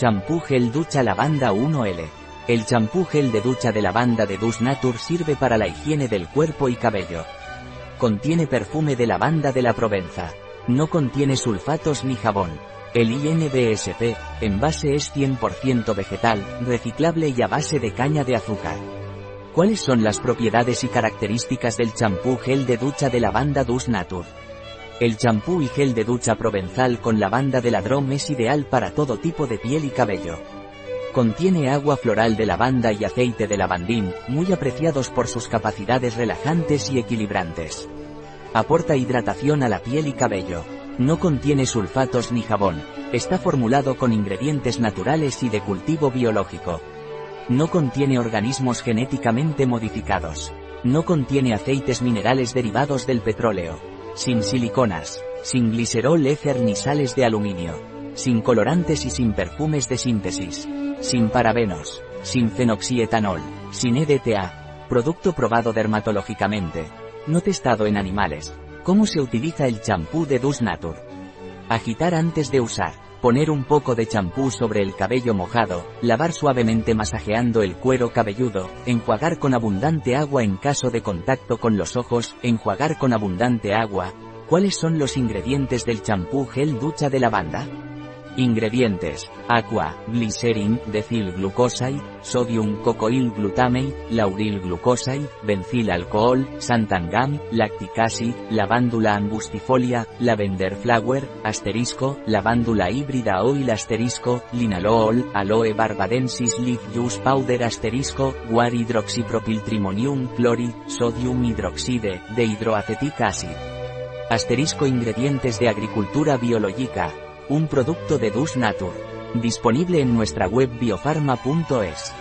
Champú gel ducha lavanda 1L. El champú gel de ducha de lavanda de Dus Nature sirve para la higiene del cuerpo y cabello. Contiene perfume de lavanda de la Provenza. No contiene sulfatos ni jabón. El INBSP, envase es 100% vegetal, reciclable y a base de caña de azúcar. ¿Cuáles son las propiedades y características del champú gel de ducha de lavanda Dus Nature? El champú y gel de ducha provenzal con lavanda de ladrón es ideal para todo tipo de piel y cabello. Contiene agua floral de lavanda y aceite de lavandín, muy apreciados por sus capacidades relajantes y equilibrantes. Aporta hidratación a la piel y cabello. No contiene sulfatos ni jabón. Está formulado con ingredientes naturales y de cultivo biológico. No contiene organismos genéticamente modificados. No contiene aceites minerales derivados del petróleo. Sin siliconas. Sin glicerol éter ni sales de aluminio. Sin colorantes y sin perfumes de síntesis. Sin parabenos. Sin fenoxietanol. Sin EDTA. Producto probado dermatológicamente. No testado en animales. ¿Cómo se utiliza el champú de Dus Nature? Agitar antes de usar. Poner un poco de champú sobre el cabello mojado, lavar suavemente masajeando el cuero cabelludo, enjuagar con abundante agua en caso de contacto con los ojos, enjuagar con abundante agua. ¿Cuáles son los ingredientes del champú gel ducha de lavanda? Ingredientes. Aqua, glycerin, decil glucoside, sodium cocoil glutamate, lauril glucoside, bencil alcohol, santangam, lactic acid, lavándula angustifolia, lavender flower, asterisco, lavándula híbrida oil asterisco, linalool, aloe barbadensis leaf juice powder asterisco, guar hidroxipropiltrimonium chloride, sodium hidroxide, de hidroacetic acid. Asterisco ingredientes de agricultura biológica un producto de Dus Nature. Disponible en nuestra web biofarma.es.